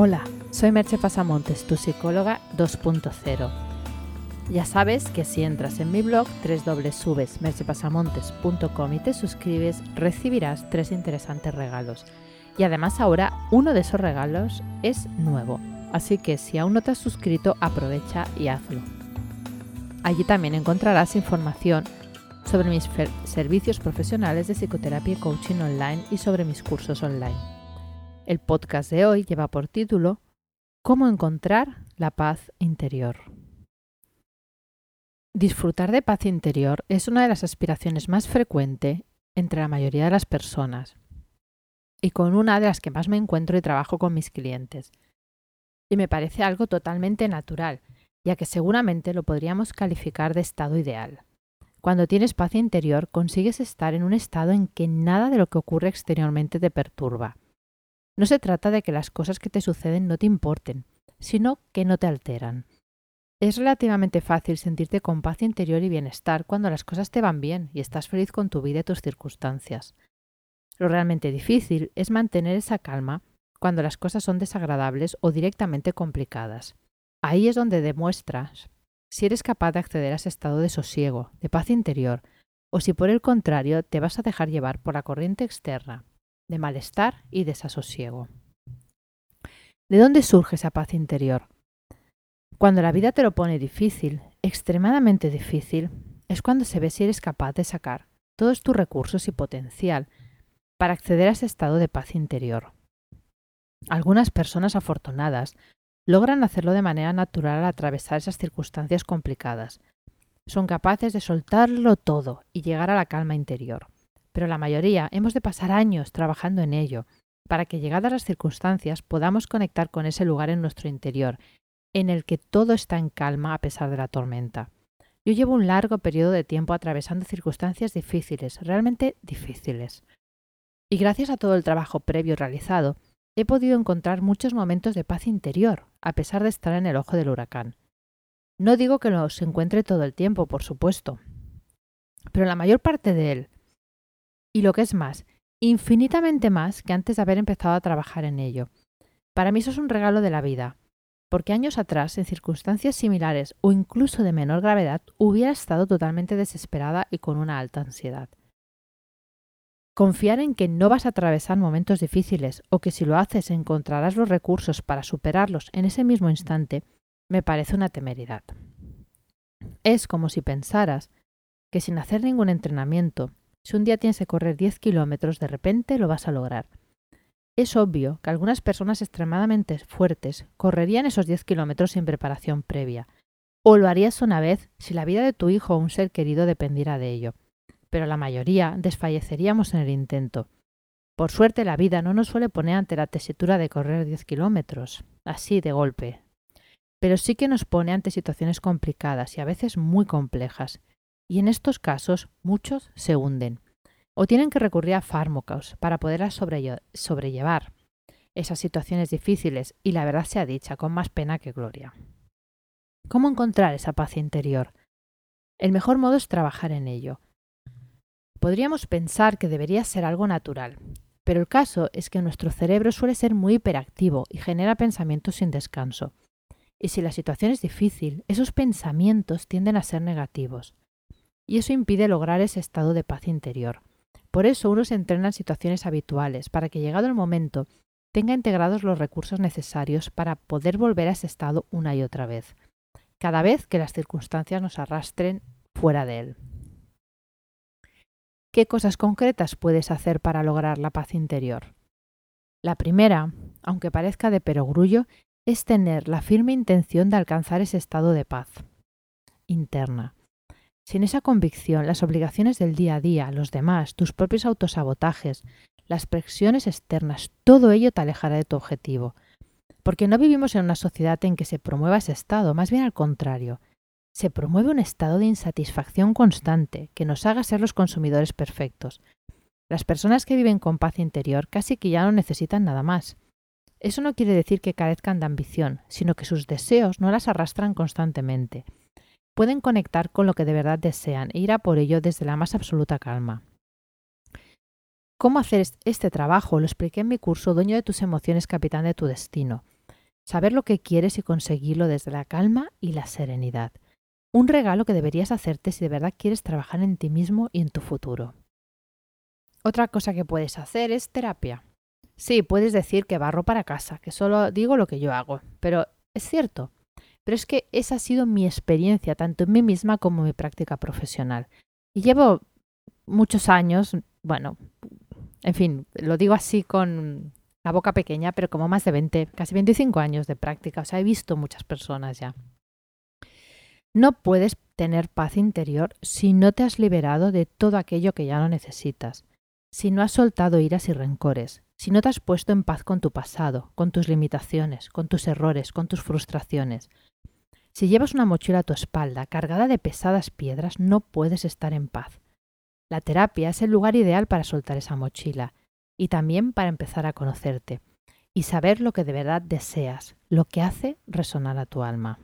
Hola, soy Merche Pasamontes, tu psicóloga 2.0. Ya sabes que si entras en mi blog www.merchepasamontes.com y te suscribes, recibirás tres interesantes regalos. Y además ahora uno de esos regalos es nuevo, así que si aún no te has suscrito, aprovecha y hazlo. Allí también encontrarás información sobre mis servicios profesionales de psicoterapia y coaching online y sobre mis cursos online. El podcast de hoy lleva por título Cómo encontrar la paz interior. Disfrutar de paz interior es una de las aspiraciones más frecuentes entre la mayoría de las personas y con una de las que más me encuentro y trabajo con mis clientes. Y me parece algo totalmente natural, ya que seguramente lo podríamos calificar de estado ideal. Cuando tienes paz interior, consigues estar en un estado en que nada de lo que ocurre exteriormente te perturba. No se trata de que las cosas que te suceden no te importen, sino que no te alteran. Es relativamente fácil sentirte con paz interior y bienestar cuando las cosas te van bien y estás feliz con tu vida y tus circunstancias. Lo realmente difícil es mantener esa calma cuando las cosas son desagradables o directamente complicadas. Ahí es donde demuestras si eres capaz de acceder a ese estado de sosiego, de paz interior, o si por el contrario te vas a dejar llevar por la corriente externa, de malestar y desasosiego. ¿De dónde surge esa paz interior? Cuando la vida te lo pone difícil, extremadamente difícil, es cuando se ve si eres capaz de sacar todos tus recursos y potencial para acceder a ese estado de paz interior. Algunas personas afortunadas logran hacerlo de manera natural al atravesar esas circunstancias complicadas. Son capaces de soltarlo todo y llegar a la calma interior. Pero la mayoría hemos de pasar años trabajando en ello, para que llegadas las circunstancias podamos conectar con ese lugar en nuestro interior, en el que todo está en calma a pesar de la tormenta. Yo llevo un largo periodo de tiempo atravesando circunstancias difíciles, realmente difíciles. Y gracias a todo el trabajo previo realizado, he podido encontrar muchos momentos de paz interior, a pesar de estar en el ojo del huracán. No digo que los encuentre todo el tiempo, por supuesto, pero la mayor parte de él, y lo que es más, infinitamente más que antes de haber empezado a trabajar en ello. Para mí eso es un regalo de la vida, porque años atrás, en circunstancias similares o incluso de menor gravedad, hubiera estado totalmente desesperada y con una alta ansiedad. Confiar en que no vas a atravesar momentos difíciles o que si lo haces encontrarás los recursos para superarlos en ese mismo instante me parece una temeridad. Es como si pensaras que sin hacer ningún entrenamiento, si un día tienes que correr 10 kilómetros, de repente lo vas a lograr. Es obvio que algunas personas extremadamente fuertes correrían esos 10 kilómetros sin preparación previa, o lo harías una vez si la vida de tu hijo o un ser querido dependiera de ello pero la mayoría desfalleceríamos en el intento. Por suerte la vida no nos suele poner ante la tesitura de correr 10 kilómetros, así de golpe. Pero sí que nos pone ante situaciones complicadas y a veces muy complejas, y en estos casos muchos se hunden o tienen que recurrir a fármacos para poder sobrellevar esas situaciones difíciles y la verdad sea dicha con más pena que gloria. ¿Cómo encontrar esa paz interior? El mejor modo es trabajar en ello, Podríamos pensar que debería ser algo natural, pero el caso es que nuestro cerebro suele ser muy hiperactivo y genera pensamientos sin descanso. Y si la situación es difícil, esos pensamientos tienden a ser negativos. Y eso impide lograr ese estado de paz interior. Por eso uno se entrena en situaciones habituales, para que llegado el momento tenga integrados los recursos necesarios para poder volver a ese estado una y otra vez, cada vez que las circunstancias nos arrastren fuera de él. ¿Qué cosas concretas puedes hacer para lograr la paz interior? La primera, aunque parezca de perogrullo, es tener la firme intención de alcanzar ese estado de paz interna. Sin esa convicción, las obligaciones del día a día, los demás, tus propios autosabotajes, las presiones externas, todo ello te alejará de tu objetivo. Porque no vivimos en una sociedad en que se promueva ese estado, más bien al contrario se promueve un estado de insatisfacción constante que nos haga ser los consumidores perfectos. Las personas que viven con paz interior casi que ya no necesitan nada más. Eso no quiere decir que carezcan de ambición, sino que sus deseos no las arrastran constantemente. Pueden conectar con lo que de verdad desean e ir a por ello desde la más absoluta calma. ¿Cómo hacer este trabajo? Lo expliqué en mi curso Dueño de tus emociones, capitán de tu destino. saber lo que quieres y conseguirlo desde la calma y la serenidad. Un regalo que deberías hacerte si de verdad quieres trabajar en ti mismo y en tu futuro. Otra cosa que puedes hacer es terapia. Sí, puedes decir que barro para casa, que solo digo lo que yo hago, pero es cierto. Pero es que esa ha sido mi experiencia, tanto en mí misma como en mi práctica profesional. Y llevo muchos años, bueno, en fin, lo digo así con la boca pequeña, pero como más de 20, casi 25 años de práctica, o sea, he visto muchas personas ya. No puedes tener paz interior si no te has liberado de todo aquello que ya no necesitas, si no has soltado iras y rencores, si no te has puesto en paz con tu pasado, con tus limitaciones, con tus errores, con tus frustraciones. Si llevas una mochila a tu espalda cargada de pesadas piedras, no puedes estar en paz. La terapia es el lugar ideal para soltar esa mochila y también para empezar a conocerte y saber lo que de verdad deseas, lo que hace resonar a tu alma.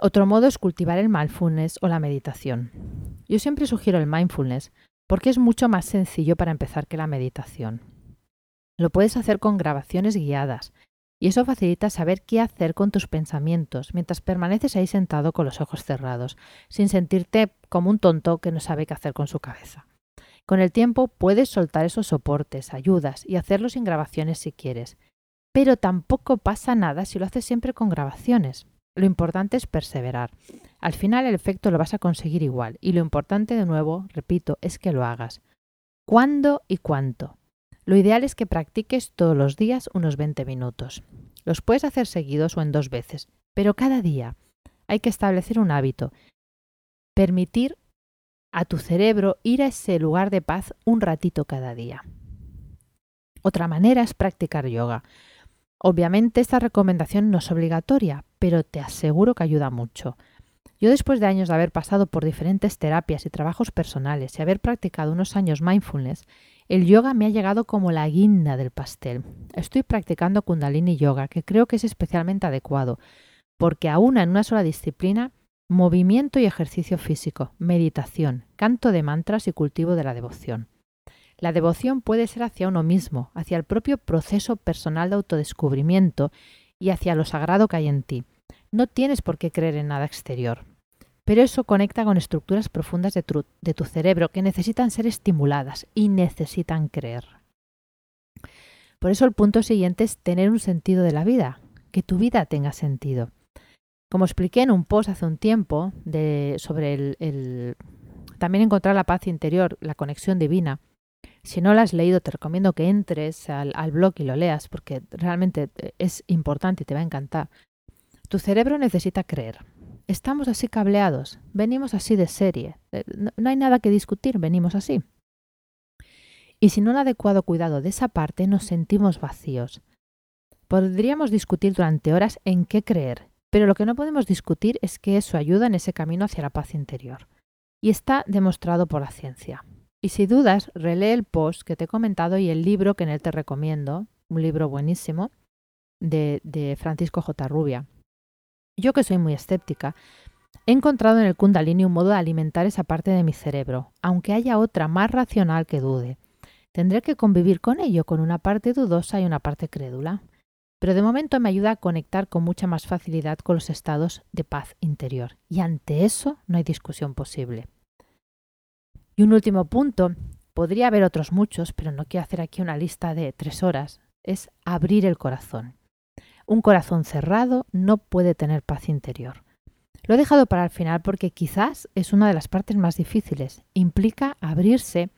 Otro modo es cultivar el mindfulness o la meditación. Yo siempre sugiero el mindfulness porque es mucho más sencillo para empezar que la meditación. Lo puedes hacer con grabaciones guiadas y eso facilita saber qué hacer con tus pensamientos mientras permaneces ahí sentado con los ojos cerrados, sin sentirte como un tonto que no sabe qué hacer con su cabeza. Con el tiempo puedes soltar esos soportes, ayudas y hacerlo sin grabaciones si quieres. Pero tampoco pasa nada si lo haces siempre con grabaciones. Lo importante es perseverar. Al final el efecto lo vas a conseguir igual y lo importante de nuevo, repito, es que lo hagas. ¿Cuándo y cuánto? Lo ideal es que practiques todos los días unos 20 minutos. Los puedes hacer seguidos o en dos veces, pero cada día. Hay que establecer un hábito. Permitir a tu cerebro ir a ese lugar de paz un ratito cada día. Otra manera es practicar yoga. Obviamente esta recomendación no es obligatoria, pero te aseguro que ayuda mucho. Yo después de años de haber pasado por diferentes terapias y trabajos personales y haber practicado unos años mindfulness, el yoga me ha llegado como la guinda del pastel. Estoy practicando kundalini yoga, que creo que es especialmente adecuado, porque aúna en una sola disciplina movimiento y ejercicio físico, meditación, canto de mantras y cultivo de la devoción. La devoción puede ser hacia uno mismo, hacia el propio proceso personal de autodescubrimiento y hacia lo sagrado que hay en ti. No tienes por qué creer en nada exterior. Pero eso conecta con estructuras profundas de tu, cerebro que necesitan ser estimuladas y necesitan creer. Por eso el punto siguiente es tener un sentido de la vida, que tu vida tenga sentido. Como expliqué en un post hace un tiempo de, sobre el, también encontrar la paz interior, la conexión divina. Si no lo has leído, te recomiendo que entres al, al blog y lo leas porque realmente es importante y te va a encantar. Tu cerebro necesita creer. Estamos así cableados, venimos así de serie, eh, no hay nada que discutir, venimos así. Y sin un adecuado cuidado de esa parte nos sentimos vacíos. Podríamos discutir durante horas en qué creer, pero lo que no podemos discutir es que eso ayuda en ese camino hacia la paz interior. Y está demostrado por la ciencia. Y si dudas, relee el post que te he comentado y el libro que en él te recomiendo, un libro buenísimo, de, de Francisco J. Rubia. Yo que soy muy escéptica, he encontrado en el kundalini un modo de alimentar esa parte de mi cerebro, aunque haya otra más racional que dude. Tendré que convivir con ello, con una parte dudosa y una parte crédula. Pero de momento me ayuda a conectar con mucha más facilidad con los estados de paz interior. Y ante eso no hay discusión posible. Y un último punto, podría haber otros muchos, pero no quiero hacer aquí una lista de tres horas, es abrir el corazón. Un corazón cerrado no puede tener paz interior. Lo he dejado para el final porque quizás es una de las partes más difíciles. Implica abrirse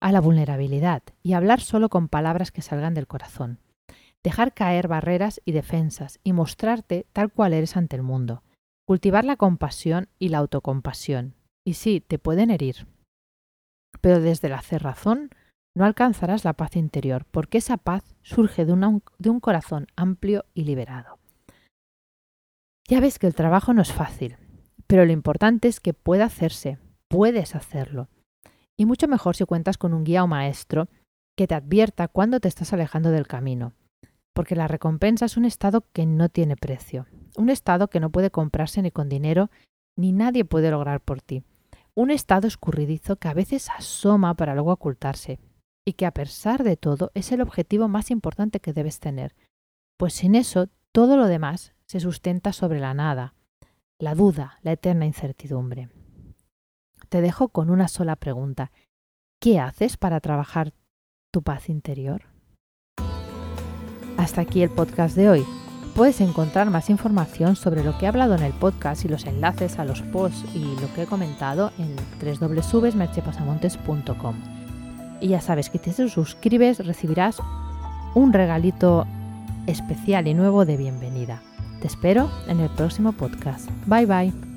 a la vulnerabilidad y hablar solo con palabras que salgan del corazón. Dejar caer barreras y defensas y mostrarte tal cual eres ante el mundo. Cultivar la compasión y la autocompasión. Y sí, te pueden herir. Pero desde la cerrazón no alcanzarás la paz interior, porque esa paz surge de, un corazón amplio y liberado. Ya ves que el trabajo no es fácil, pero lo importante es que pueda hacerse, puedes hacerlo. Y mucho mejor si cuentas con un guía o maestro que te advierta cuando te estás alejando del camino, porque la recompensa es un estado que no tiene precio, un estado que no puede comprarse ni con dinero, ni nadie puede lograr por ti, un estado escurridizo que a veces asoma para luego ocultarse, y que a pesar de todo es el objetivo más importante que debes tener, pues sin eso todo lo demás se sustenta sobre la nada, la duda, la eterna incertidumbre. Te dejo con una sola pregunta. ¿Qué haces para trabajar tu paz interior? Hasta aquí el podcast de hoy. Puedes encontrar más información sobre lo que he hablado en el podcast y los enlaces a los posts y lo que he comentado en www.merchepasamontes.com. Y ya sabes que si te suscribes recibirás un regalito especial y nuevo de bienvenida. Te espero en el próximo podcast. Bye bye.